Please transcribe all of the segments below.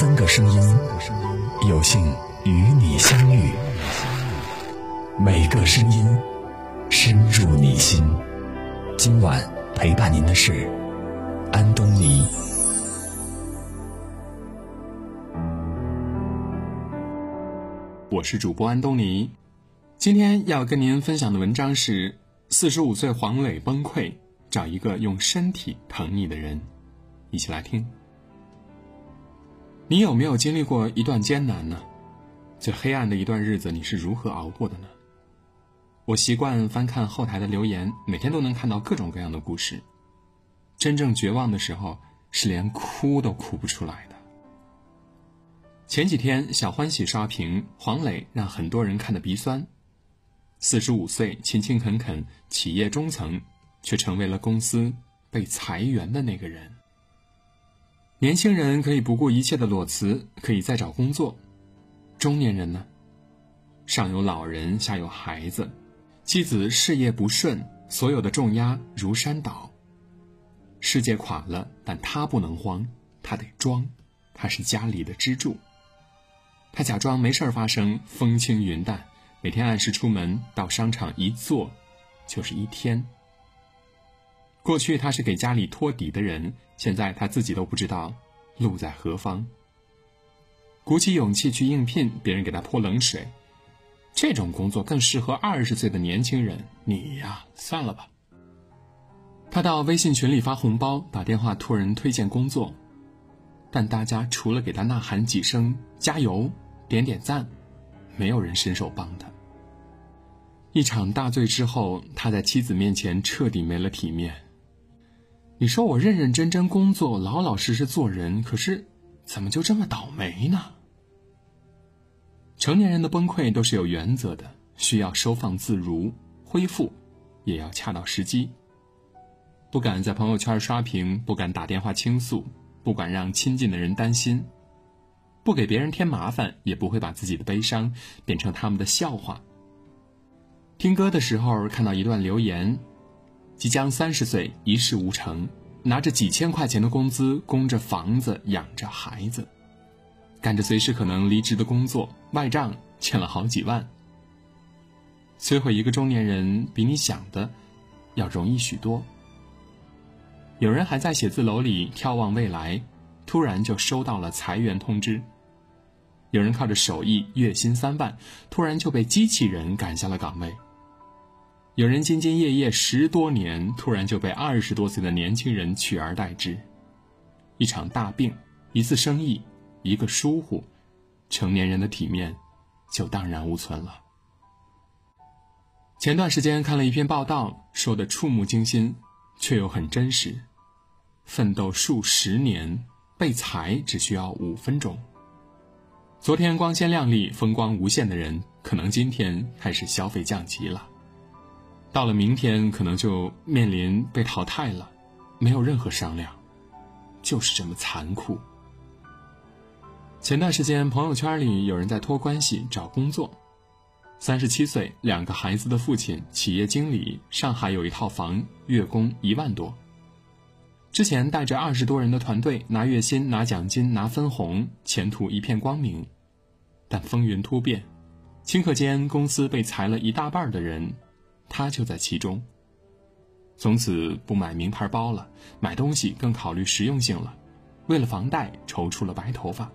三个声音，有幸与你相遇。每个声音深入你心。今晚陪伴您的是安东尼。我是主播安东尼。今天要跟您分享的文章是：四十五岁黄磊崩溃，找一个用身体疼你的人。一起来听。你有没有经历过一段艰难呢？最黑暗的一段日子，你是如何熬过的呢？我习惯翻看后台的留言，每天都能看到各种各样的故事。真正绝望的时候，是连哭都哭不出来的。前几天，小欢喜刷屏，黄磊让很多人看得鼻酸。四十五岁，勤勤恳恳，企业中层，却成为了公司被裁员的那个人。年轻人可以不顾一切的裸辞，可以再找工作；中年人呢？上有老人，下有孩子，妻子事业不顺，所有的重压如山倒。世界垮了，但他不能慌，他得装，他是家里的支柱。他假装没事发生，风轻云淡，每天按时出门，到商场一坐，就是一天。过去他是给家里托底的人。现在他自己都不知道路在何方。鼓起勇气去应聘，别人给他泼冷水。这种工作更适合二十岁的年轻人，你呀，算了吧。他到微信群里发红包，打电话托人推荐工作，但大家除了给他呐喊几声加油、点点赞，没有人伸手帮他。一场大醉之后，他在妻子面前彻底没了体面。你说我认认真真工作，老老实实做人，可是怎么就这么倒霉呢？成年人的崩溃都是有原则的，需要收放自如，恢复也要恰到时机。不敢在朋友圈刷屏，不敢打电话倾诉，不敢让亲近的人担心，不给别人添麻烦，也不会把自己的悲伤变成他们的笑话。听歌的时候看到一段留言。即将三十岁，一事无成，拿着几千块钱的工资，供着房子，养着孩子，干着随时可能离职的工作，外账欠了好几万。摧毁一个中年人，比你想的要容易许多。有人还在写字楼里眺望未来，突然就收到了裁员通知；有人靠着手艺，月薪三万，突然就被机器人赶下了岗位。有人兢兢业业十多年，突然就被二十多岁的年轻人取而代之。一场大病，一次生意，一个疏忽，成年人的体面就荡然无存了。前段时间看了一篇报道，说的触目惊心，却又很真实。奋斗数十年，被裁只需要五分钟。昨天光鲜亮丽、风光无限的人，可能今天开始消费降级了。到了明天，可能就面临被淘汰了，没有任何商量，就是这么残酷。前段时间，朋友圈里有人在托关系找工作，三十七岁，两个孩子的父亲，企业经理，上海有一套房，月供一万多。之前带着二十多人的团队，拿月薪、拿奖金、拿分红，前途一片光明。但风云突变，顷刻间公司被裁了一大半的人。他就在其中。从此不买名牌包了，买东西更考虑实用性了。为了房贷，愁出了白头发。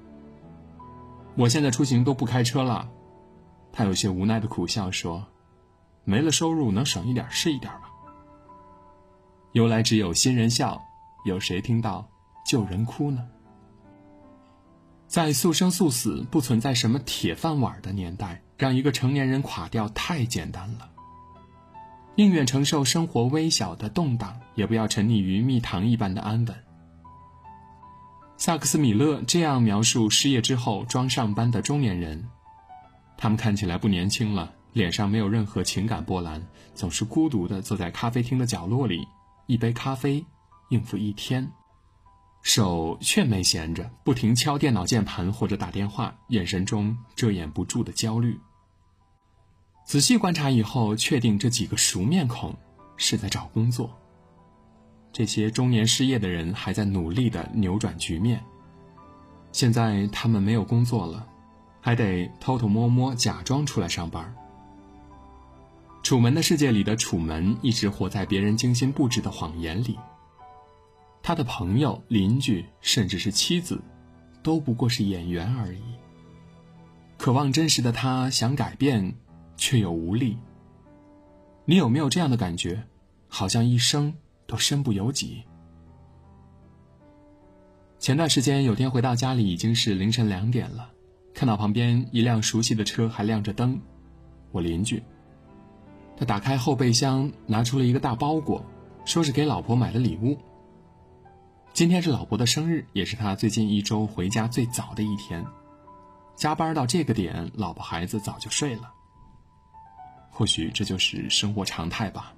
我现在出行都不开车了。他有些无奈的苦笑说：“没了收入，能省一点是一点吧。”由来只有新人笑，有谁听到旧人哭呢？在速生速死、不存在什么铁饭碗的年代，让一个成年人垮掉太简单了。宁愿承受生活微小的动荡，也不要沉溺于蜜糖一般的安稳。萨克斯·米勒这样描述失业之后装上班的中年人：他们看起来不年轻了，脸上没有任何情感波澜，总是孤独地坐在咖啡厅的角落里，一杯咖啡应付一天，手却没闲着，不停敲电脑键盘或者打电话，眼神中遮掩不住的焦虑。仔细观察以后，确定这几个熟面孔是在找工作。这些中年失业的人还在努力的扭转局面。现在他们没有工作了，还得偷偷摸摸假装出来上班。楚门的世界里的楚门一直活在别人精心布置的谎言里。他的朋友、邻居，甚至是妻子，都不过是演员而已。渴望真实的他想改变，却又无力。你有没有这样的感觉？好像一生都身不由己。前段时间有天回到家里，已经是凌晨两点了，看到旁边一辆熟悉的车还亮着灯，我邻居。他打开后备箱，拿出了一个大包裹，说是给老婆买的礼物。今天是老婆的生日，也是他最近一周回家最早的一天。加班到这个点，老婆孩子早就睡了。或许这就是生活常态吧，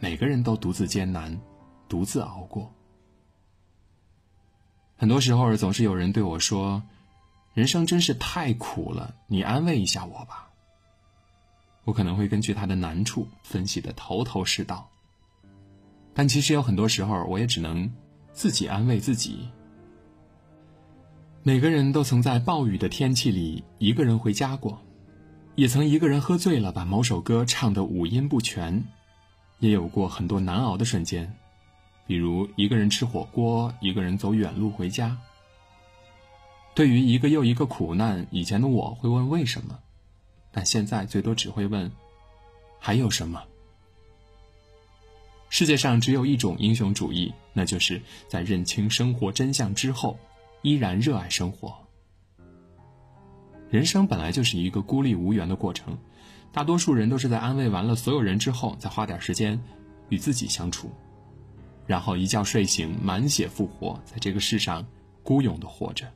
每个人都独自艰难，独自熬过。很多时候，总是有人对我说：“人生真是太苦了，你安慰一下我吧。”我可能会根据他的难处分析的头头是道，但其实有很多时候，我也只能自己安慰自己。每个人都曾在暴雨的天气里一个人回家过，也曾一个人喝醉了把某首歌唱得五音不全，也有过很多难熬的瞬间。比如一个人吃火锅，一个人走远路回家。对于一个又一个苦难，以前的我会问为什么，但现在最多只会问还有什么。世界上只有一种英雄主义，那就是在认清生活真相之后，依然热爱生活。人生本来就是一个孤立无援的过程，大多数人都是在安慰完了所有人之后，再花点时间与自己相处。然后一觉睡醒，满血复活，在这个世上孤勇的活着。《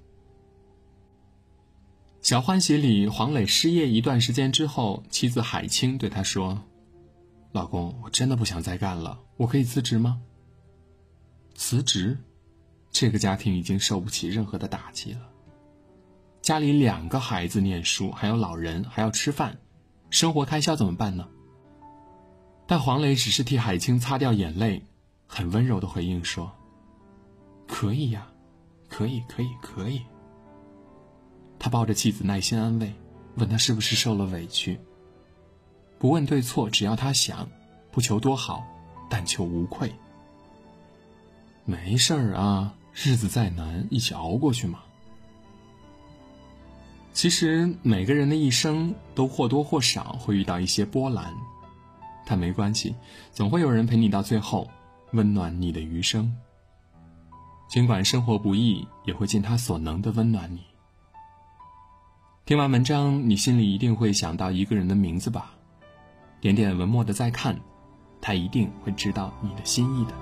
小欢喜》里，黄磊失业一段时间之后，妻子海清对他说：“老公，我真的不想再干了，我可以辞职吗？”辞职，这个家庭已经受不起任何的打击了。家里两个孩子念书，还有老人还要吃饭，生活开销怎么办呢？但黄磊只是替海清擦掉眼泪。很温柔的回应说：“可以呀，可以，可以，可以。”他抱着妻子耐心安慰，问他是不是受了委屈。不问对错，只要他想，不求多好，但求无愧。没事儿啊，日子再难，一起熬过去嘛。其实每个人的一生都或多或少会遇到一些波澜，但没关系，总会有人陪你到最后。温暖你的余生。尽管生活不易，也会尽他所能的温暖你。听完文章，你心里一定会想到一个人的名字吧？点点文末的再看，他一定会知道你的心意的。